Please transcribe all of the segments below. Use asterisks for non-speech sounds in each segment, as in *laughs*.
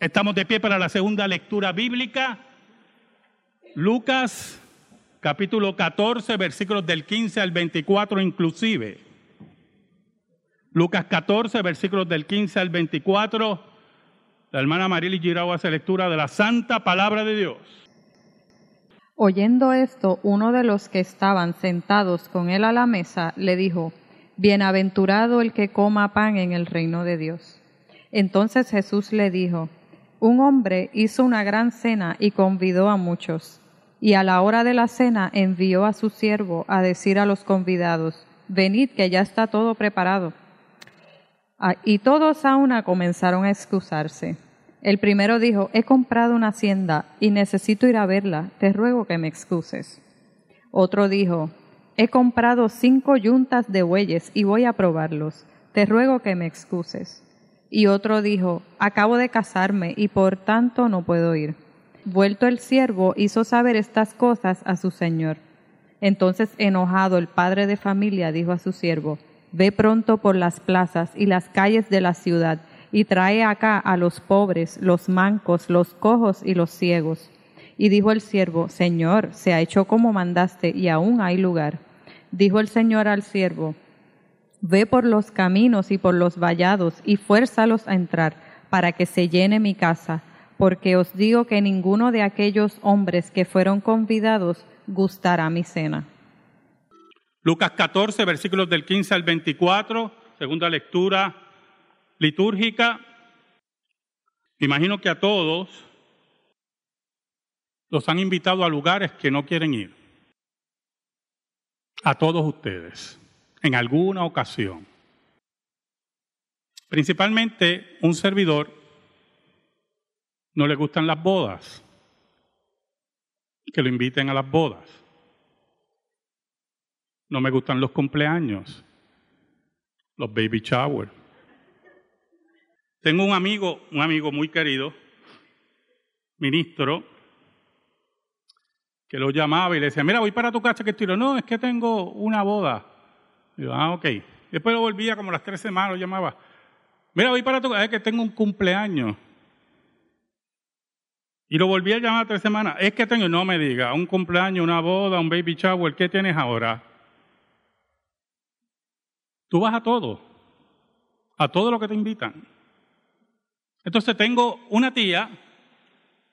Estamos de pie para la segunda lectura bíblica. Lucas capítulo 14, versículos del 15 al 24 inclusive. Lucas 14, versículos del 15 al 24. La hermana Marily Girao hace lectura de la santa palabra de Dios. Oyendo esto, uno de los que estaban sentados con él a la mesa le dijo, Bienaventurado el que coma pan en el reino de Dios. Entonces Jesús le dijo, Un hombre hizo una gran cena y convidó a muchos, y a la hora de la cena envió a su siervo a decir a los convidados, Venid que ya está todo preparado. Ah, y todos a una comenzaron a excusarse. El primero dijo, he comprado una hacienda y necesito ir a verla, te ruego que me excuses. Otro dijo, he comprado cinco yuntas de bueyes y voy a probarlos, te ruego que me excuses. Y otro dijo, acabo de casarme y por tanto no puedo ir. Vuelto el siervo hizo saber estas cosas a su señor. Entonces enojado el padre de familia dijo a su siervo, ve pronto por las plazas y las calles de la ciudad y trae acá a los pobres, los mancos, los cojos y los ciegos. Y dijo el siervo, Señor, se ha hecho como mandaste y aún hay lugar. Dijo el Señor al siervo, Ve por los caminos y por los vallados y fuérzalos a entrar, para que se llene mi casa, porque os digo que ninguno de aquellos hombres que fueron convidados gustará mi cena. Lucas 14, versículos del 15 al 24, segunda lectura litúrgica. Imagino que a todos los han invitado a lugares que no quieren ir. A todos ustedes, en alguna ocasión. Principalmente un servidor no le gustan las bodas, que lo inviten a las bodas. No me gustan los cumpleaños, los baby showers tengo un amigo, un amigo muy querido, ministro, que lo llamaba y le decía, mira, voy para tu casa que estoy. No, es que tengo una boda. Yo, ah, ok. Después lo volvía como las tres semanas, lo llamaba. Mira, voy para tu casa, es que tengo un cumpleaños. Y lo volví a llamar tres semanas. Es que tengo, no me diga, un cumpleaños, una boda, un baby shower, ¿qué tienes ahora? Tú vas a todo, a todo lo que te invitan. Entonces tengo una tía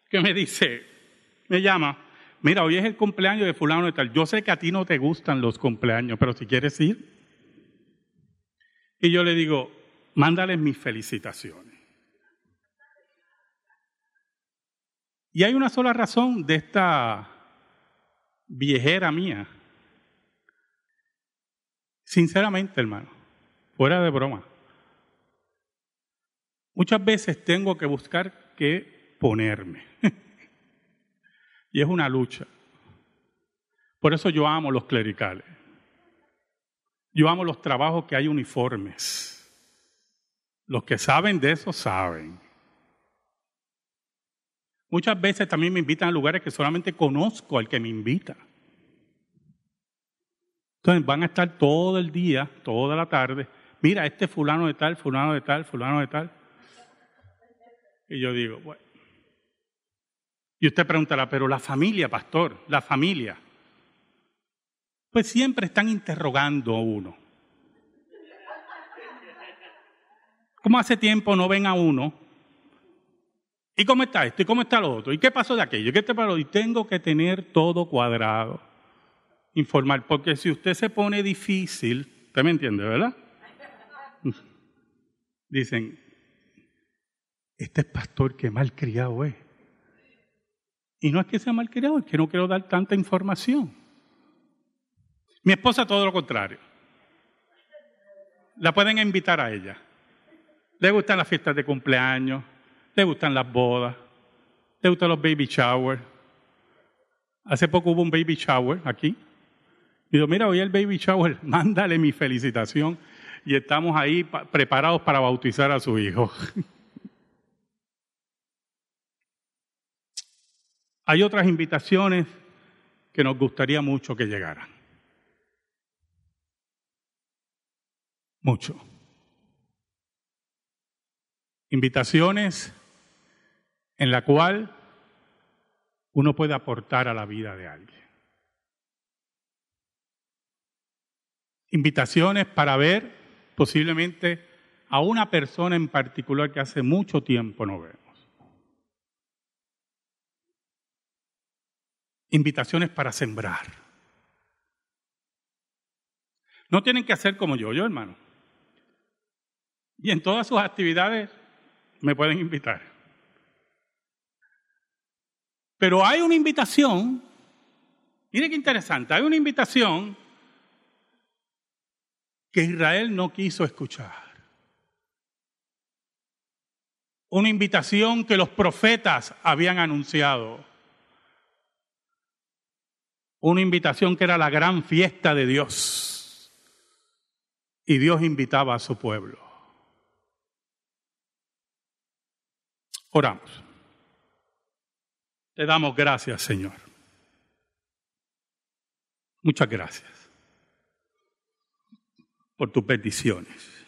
que me dice, me llama, mira, hoy es el cumpleaños de fulano y tal. Yo sé que a ti no te gustan los cumpleaños, pero si quieres ir. Y yo le digo, mándale mis felicitaciones. Y hay una sola razón de esta viejera mía. Sinceramente, hermano, fuera de broma. Muchas veces tengo que buscar qué ponerme. *laughs* y es una lucha. Por eso yo amo los clericales. Yo amo los trabajos que hay uniformes. Los que saben de eso saben. Muchas veces también me invitan a lugares que solamente conozco al que me invita. Entonces van a estar todo el día, toda la tarde. Mira, este fulano de tal, fulano de tal, fulano de tal. Y yo digo, bueno. Y usted preguntará, pero la familia, pastor, la familia. Pues siempre están interrogando a uno. ¿Cómo hace tiempo no ven a uno? ¿Y cómo está esto? ¿Y cómo está lo otro? ¿Y qué pasó de aquello? ¿Y qué te pasó? Y tengo que tener todo cuadrado. Informar, porque si usted se pone difícil, usted me entiende, ¿verdad? Dicen, este es pastor que mal criado es. Y no es que sea mal criado, es que no quiero dar tanta información. Mi esposa todo lo contrario. La pueden invitar a ella. Le gustan las fiestas de cumpleaños, le gustan las bodas, le gustan los baby showers. Hace poco hubo un baby shower aquí. Y digo, mira, hoy el baby shower, *laughs* mándale mi felicitación. Y estamos ahí preparados para bautizar a su hijo. *laughs* Hay otras invitaciones que nos gustaría mucho que llegaran. Mucho. Invitaciones en la cual uno puede aportar a la vida de alguien. Invitaciones para ver posiblemente a una persona en particular que hace mucho tiempo no vemos. Invitaciones para sembrar. No tienen que hacer como yo, yo hermano. Y en todas sus actividades me pueden invitar. Pero hay una invitación, mire qué interesante, hay una invitación que Israel no quiso escuchar. Una invitación que los profetas habían anunciado. Una invitación que era la gran fiesta de Dios. Y Dios invitaba a su pueblo. Oramos. Te damos gracias, Señor. Muchas gracias por tus bendiciones.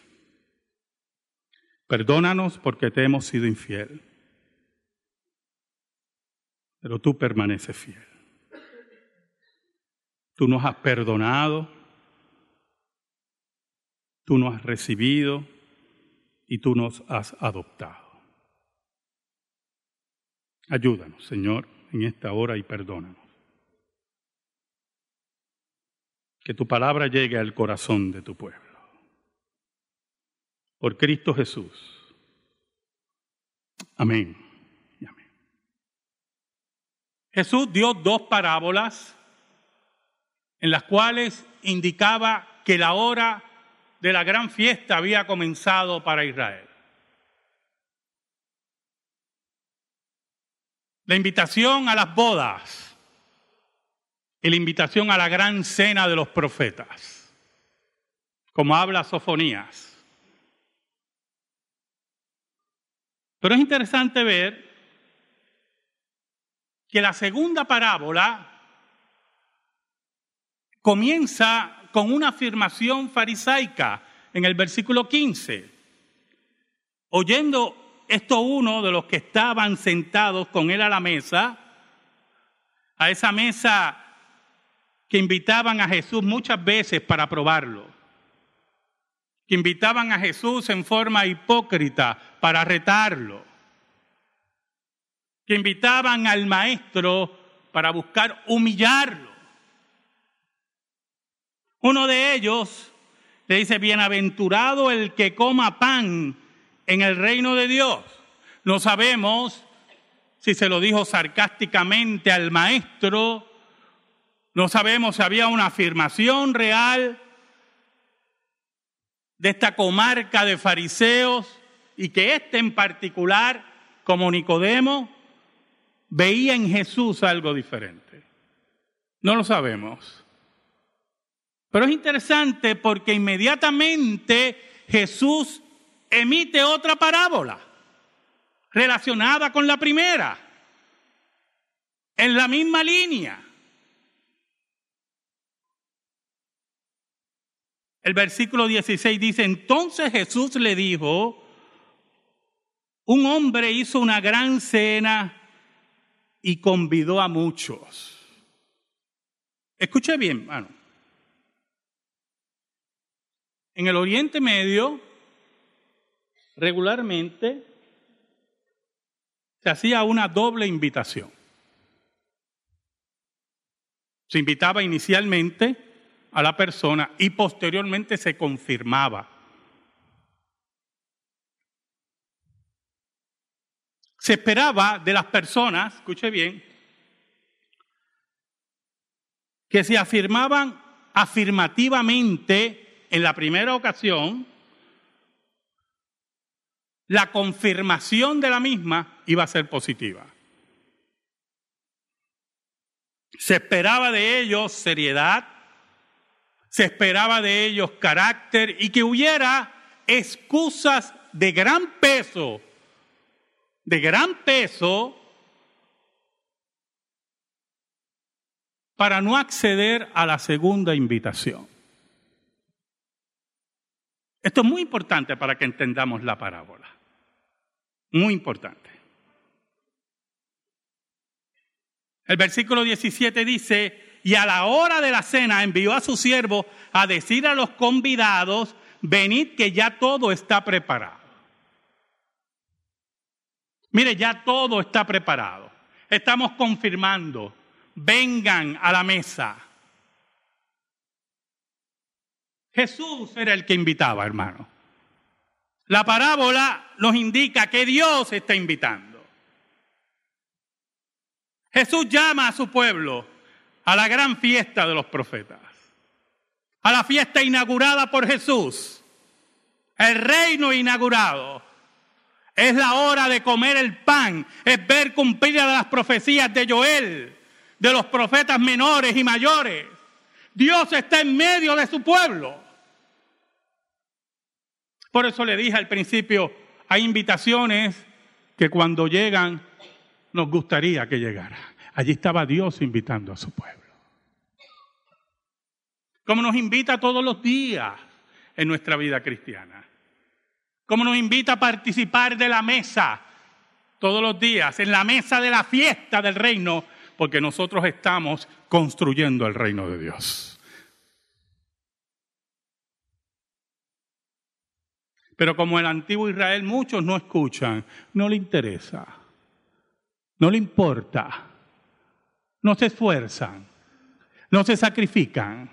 Perdónanos porque te hemos sido infiel. Pero tú permaneces fiel. Tú nos has perdonado, tú nos has recibido y tú nos has adoptado. Ayúdanos, Señor, en esta hora y perdónanos. Que tu palabra llegue al corazón de tu pueblo. Por Cristo Jesús. Amén. amén. Jesús dio dos parábolas en las cuales indicaba que la hora de la gran fiesta había comenzado para Israel. La invitación a las bodas y la invitación a la gran cena de los profetas, como habla Sofonías. Pero es interesante ver que la segunda parábola comienza con una afirmación farisaica en el versículo 15. Oyendo esto uno de los que estaban sentados con él a la mesa, a esa mesa que invitaban a Jesús muchas veces para probarlo, que invitaban a Jesús en forma hipócrita para retarlo, que invitaban al maestro para buscar humillarlo. Uno de ellos le dice, bienaventurado el que coma pan en el reino de Dios. No sabemos si se lo dijo sarcásticamente al maestro no sabemos si había una afirmación real de esta comarca de fariseos y que éste en particular, como Nicodemo, veía en Jesús algo diferente. No lo sabemos. Pero es interesante porque inmediatamente Jesús emite otra parábola relacionada con la primera, en la misma línea. El versículo 16 dice, entonces Jesús le dijo, un hombre hizo una gran cena y convidó a muchos. Escuche bien, hermano. En el Oriente Medio, regularmente, se hacía una doble invitación. Se invitaba inicialmente a la persona y posteriormente se confirmaba. Se esperaba de las personas, escuche bien, que se afirmaban afirmativamente en la primera ocasión, la confirmación de la misma iba a ser positiva. Se esperaba de ellos seriedad, se esperaba de ellos carácter y que hubiera excusas de gran peso, de gran peso, para no acceder a la segunda invitación. Esto es muy importante para que entendamos la parábola. Muy importante. El versículo 17 dice, y a la hora de la cena envió a su siervo a decir a los convidados, venid que ya todo está preparado. Mire, ya todo está preparado. Estamos confirmando, vengan a la mesa. Jesús era el que invitaba, hermano. La parábola nos indica que Dios está invitando. Jesús llama a su pueblo a la gran fiesta de los profetas, a la fiesta inaugurada por Jesús, el reino inaugurado. Es la hora de comer el pan, es ver cumplidas las profecías de Joel, de los profetas menores y mayores. Dios está en medio de su pueblo. Por eso le dije al principio, hay invitaciones que cuando llegan nos gustaría que llegara. Allí estaba Dios invitando a su pueblo. Como nos invita todos los días en nuestra vida cristiana. Como nos invita a participar de la mesa todos los días, en la mesa de la fiesta del reino, porque nosotros estamos construyendo el reino de Dios. Pero como el antiguo Israel, muchos no escuchan, no le interesa no le importa, no se esfuerzan, no se sacrifican,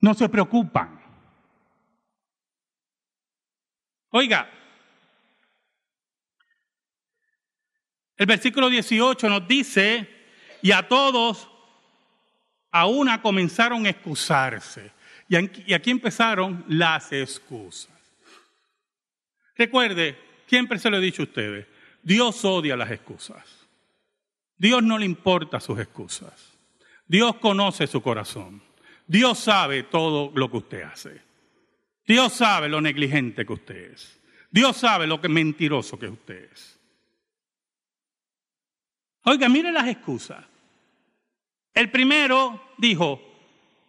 no se preocupan. Oiga, el versículo 18 nos dice, y a todos a una comenzaron a excusarse. Y aquí empezaron las excusas. Recuerde, siempre se lo he dicho a ustedes, Dios odia las excusas. Dios no le importa sus excusas. Dios conoce su corazón. Dios sabe todo lo que usted hace. Dios sabe lo negligente que usted es. Dios sabe lo que mentiroso que usted es. Oiga, mire las excusas. El primero dijo,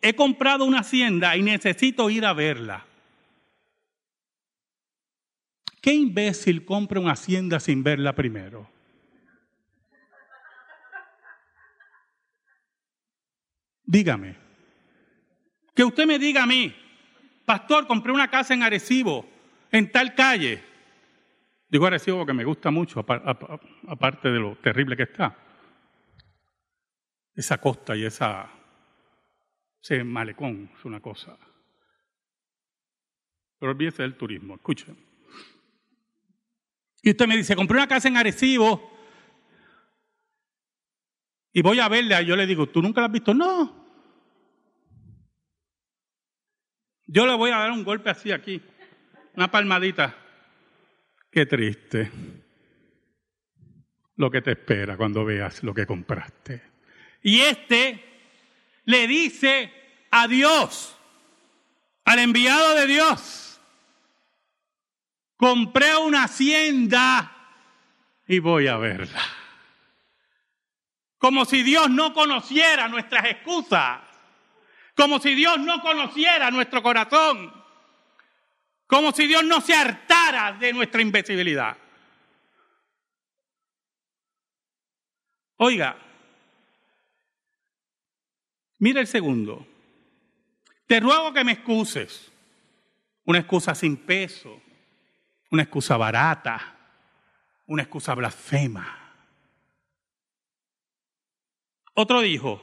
he comprado una hacienda y necesito ir a verla. ¿Qué imbécil compra una hacienda sin verla primero? Dígame. Que usted me diga a mí, pastor, compré una casa en Arecibo, en tal calle. Digo Arecibo porque me gusta mucho, aparte de lo terrible que está. Esa costa y esa, ese malecón es una cosa. Pero olvídese del turismo, escuchen. Y usted me dice, compré una casa en Arecibo y voy a verla. Yo le digo, ¿tú nunca la has visto? No. Yo le voy a dar un golpe así aquí, una palmadita. Qué triste lo que te espera cuando veas lo que compraste. Y este le dice a Dios, al enviado de Dios, compré una hacienda y voy a verla. Como si Dios no conociera nuestras excusas, como si Dios no conociera nuestro corazón, como si Dios no se hartara de nuestra invisibilidad. Oiga, mira el segundo. Te ruego que me excuses. Una excusa sin peso una excusa barata, una excusa blasfema. Otro dijo,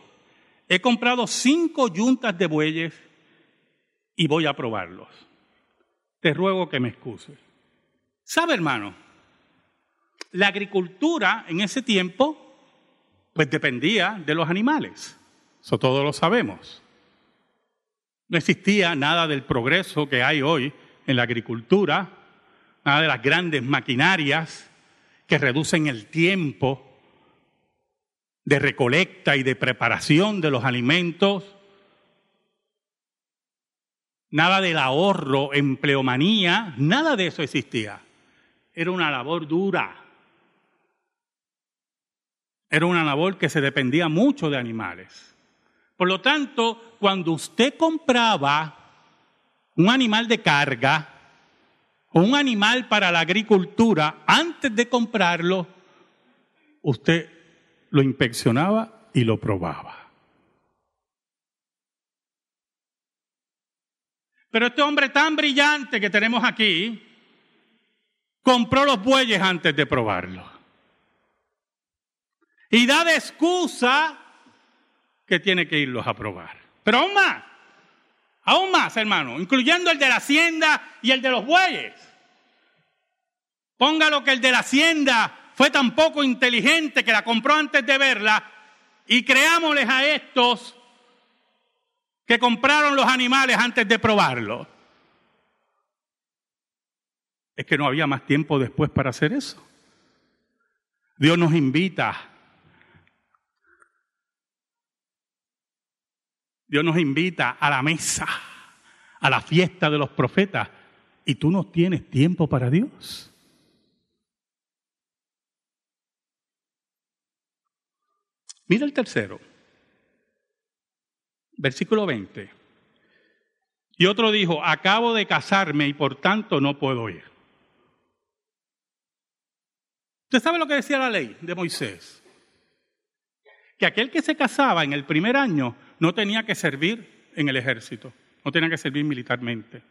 he comprado cinco yuntas de bueyes y voy a probarlos. Te ruego que me excuses. ¿Sabe, hermano? La agricultura en ese tiempo, pues dependía de los animales. Eso todos lo sabemos. No existía nada del progreso que hay hoy en la agricultura, de las grandes maquinarias que reducen el tiempo de recolecta y de preparación de los alimentos, nada del ahorro, empleomanía, nada de eso existía. Era una labor dura. Era una labor que se dependía mucho de animales. Por lo tanto, cuando usted compraba un animal de carga, un animal para la agricultura, antes de comprarlo, usted lo inspeccionaba y lo probaba. Pero este hombre tan brillante que tenemos aquí, compró los bueyes antes de probarlo. Y da de excusa que tiene que irlos a probar. Pero aún más, aún más, hermano, incluyendo el de la hacienda y el de los bueyes. Póngalo que el de la hacienda fue tan poco inteligente que la compró antes de verla y creámosles a estos que compraron los animales antes de probarlo. Es que no había más tiempo después para hacer eso. Dios nos invita Dios nos invita a la mesa, a la fiesta de los profetas, y tú no tienes tiempo para Dios. Mira el tercero, versículo 20. Y otro dijo, acabo de casarme y por tanto no puedo ir. ¿Usted sabe lo que decía la ley de Moisés? Que aquel que se casaba en el primer año no tenía que servir en el ejército, no tenía que servir militarmente.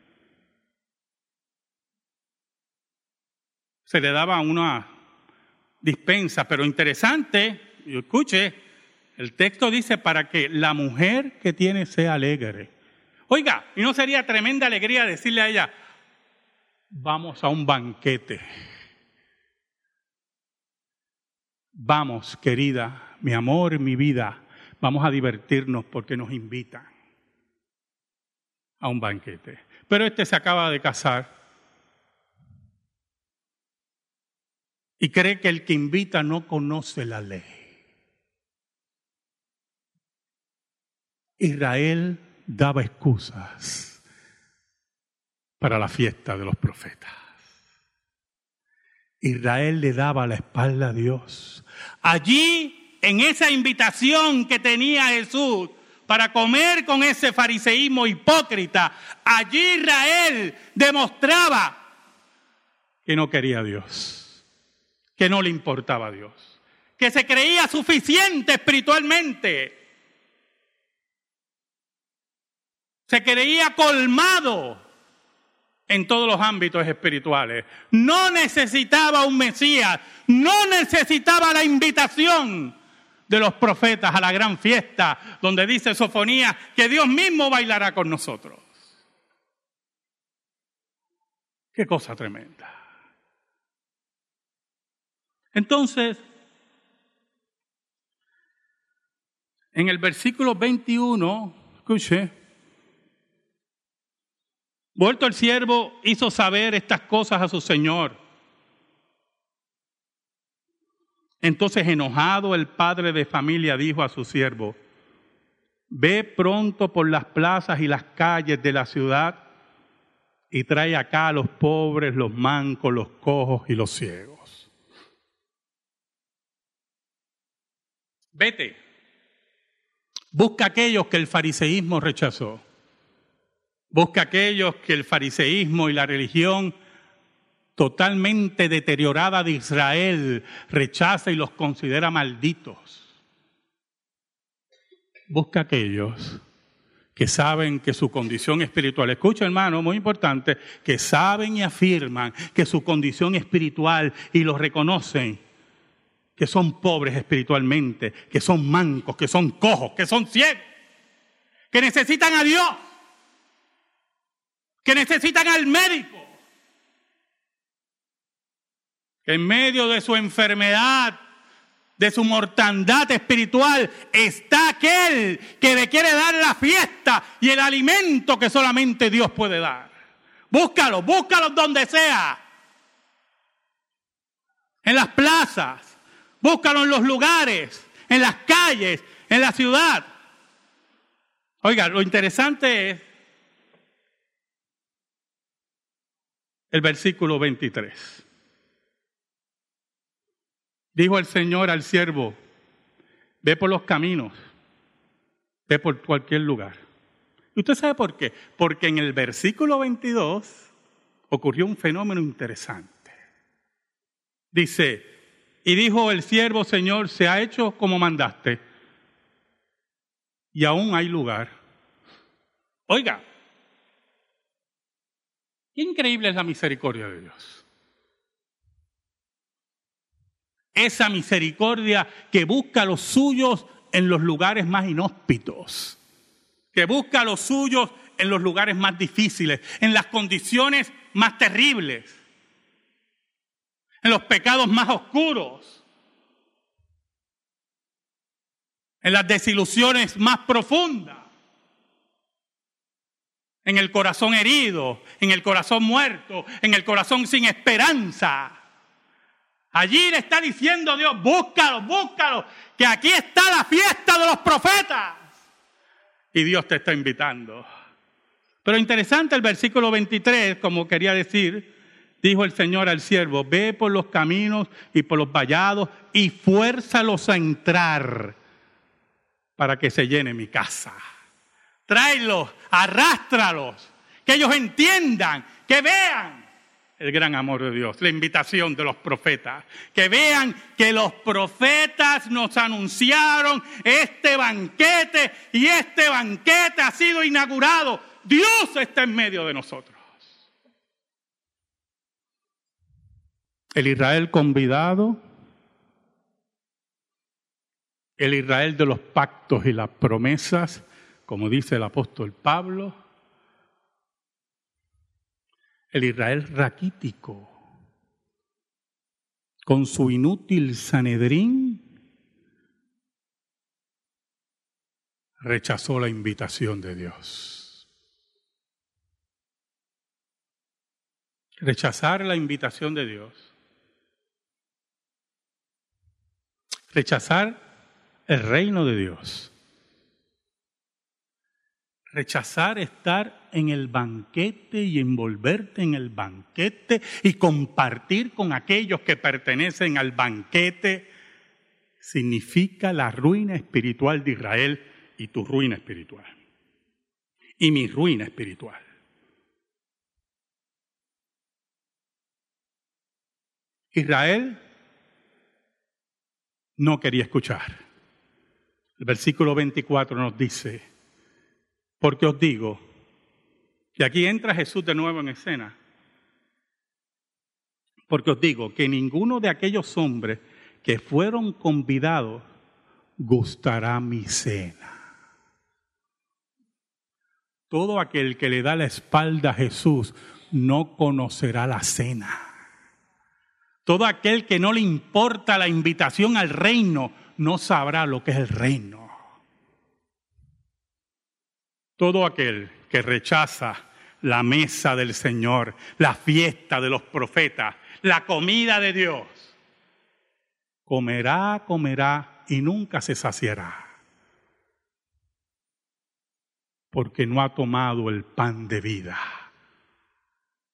Se le daba una dispensa, pero interesante, y escuche, el texto dice para que la mujer que tiene sea alegre. Oiga, ¿y no sería tremenda alegría decirle a ella, vamos a un banquete? Vamos, querida, mi amor, mi vida, vamos a divertirnos porque nos invitan a un banquete. Pero este se acaba de casar y cree que el que invita no conoce la ley. Israel daba excusas para la fiesta de los profetas. Israel le daba la espalda a Dios. Allí en esa invitación que tenía Jesús para comer con ese fariseísmo hipócrita, allí Israel demostraba que no quería a Dios, que no le importaba a Dios, que se creía suficiente espiritualmente, se creía colmado en todos los ámbitos espirituales. No necesitaba un Mesías, no necesitaba la invitación de los profetas a la gran fiesta donde dice Sofonía que Dios mismo bailará con nosotros. Qué cosa tremenda. Entonces, en el versículo 21, escuche, vuelto el siervo hizo saber estas cosas a su señor. Entonces enojado el padre de familia dijo a su siervo, ve pronto por las plazas y las calles de la ciudad y trae acá a los pobres, los mancos, los cojos y los ciegos. Vete, busca aquellos que el fariseísmo rechazó, busca aquellos que el fariseísmo y la religión totalmente deteriorada de Israel rechaza y los considera malditos. Busca aquellos que saben que su condición espiritual, escucha hermano, muy importante, que saben y afirman que su condición espiritual y lo reconocen, que son pobres espiritualmente, que son mancos, que son cojos, que son ciegos, que necesitan a Dios, que necesitan al médico, en medio de su enfermedad, de su mortandad espiritual, está aquel que le quiere dar la fiesta y el alimento que solamente Dios puede dar. Búscalo, búscalo donde sea. En las plazas, búscalo en los lugares, en las calles, en la ciudad. Oiga, lo interesante es el versículo 23. Dijo el Señor al siervo, ve por los caminos, ve por cualquier lugar. ¿Y usted sabe por qué? Porque en el versículo 22 ocurrió un fenómeno interesante. Dice, Y dijo el siervo, Señor, se ha hecho como mandaste. Y aún hay lugar. Oiga, qué increíble es la misericordia de Dios. Esa misericordia que busca a los suyos en los lugares más inhóspitos, que busca a los suyos en los lugares más difíciles, en las condiciones más terribles, en los pecados más oscuros, en las desilusiones más profundas, en el corazón herido, en el corazón muerto, en el corazón sin esperanza. Allí le está diciendo Dios, búscalo, búscalo, que aquí está la fiesta de los profetas. Y Dios te está invitando. Pero interesante el versículo 23, como quería decir, dijo el Señor al siervo, ve por los caminos y por los vallados y fuérzalos a entrar para que se llene mi casa. Tráelos, arrástralos, que ellos entiendan, que vean el gran amor de Dios, la invitación de los profetas, que vean que los profetas nos anunciaron este banquete y este banquete ha sido inaugurado. Dios está en medio de nosotros. El Israel convidado, el Israel de los pactos y las promesas, como dice el apóstol Pablo, el Israel raquítico, con su inútil Sanedrín, rechazó la invitación de Dios. Rechazar la invitación de Dios Rechazar el reino de Dios. Rechazar estar en el banquete y envolverte en el banquete y compartir con aquellos que pertenecen al banquete significa la ruina espiritual de Israel y tu ruina espiritual. Y mi ruina espiritual. Israel no quería escuchar. El versículo 24 nos dice, porque os digo, y aquí entra Jesús de nuevo en escena, porque os digo que ninguno de aquellos hombres que fueron convidados gustará mi cena. Todo aquel que le da la espalda a Jesús no conocerá la cena. Todo aquel que no le importa la invitación al reino no sabrá lo que es el reino. Todo aquel que rechaza la mesa del Señor, la fiesta de los profetas, la comida de Dios, comerá, comerá y nunca se saciará. Porque no ha tomado el pan de vida,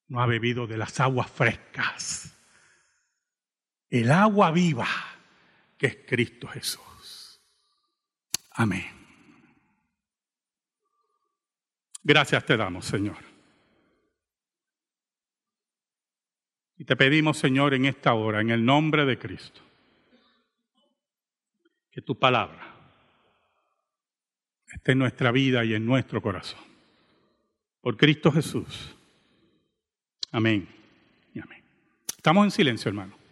no ha bebido de las aguas frescas el agua viva que es Cristo Jesús. Amén. Gracias te damos, Señor. Y te pedimos, Señor, en esta hora, en el nombre de Cristo, que tu palabra esté en nuestra vida y en nuestro corazón. Por Cristo Jesús. Amén y amén. Estamos en silencio, hermano.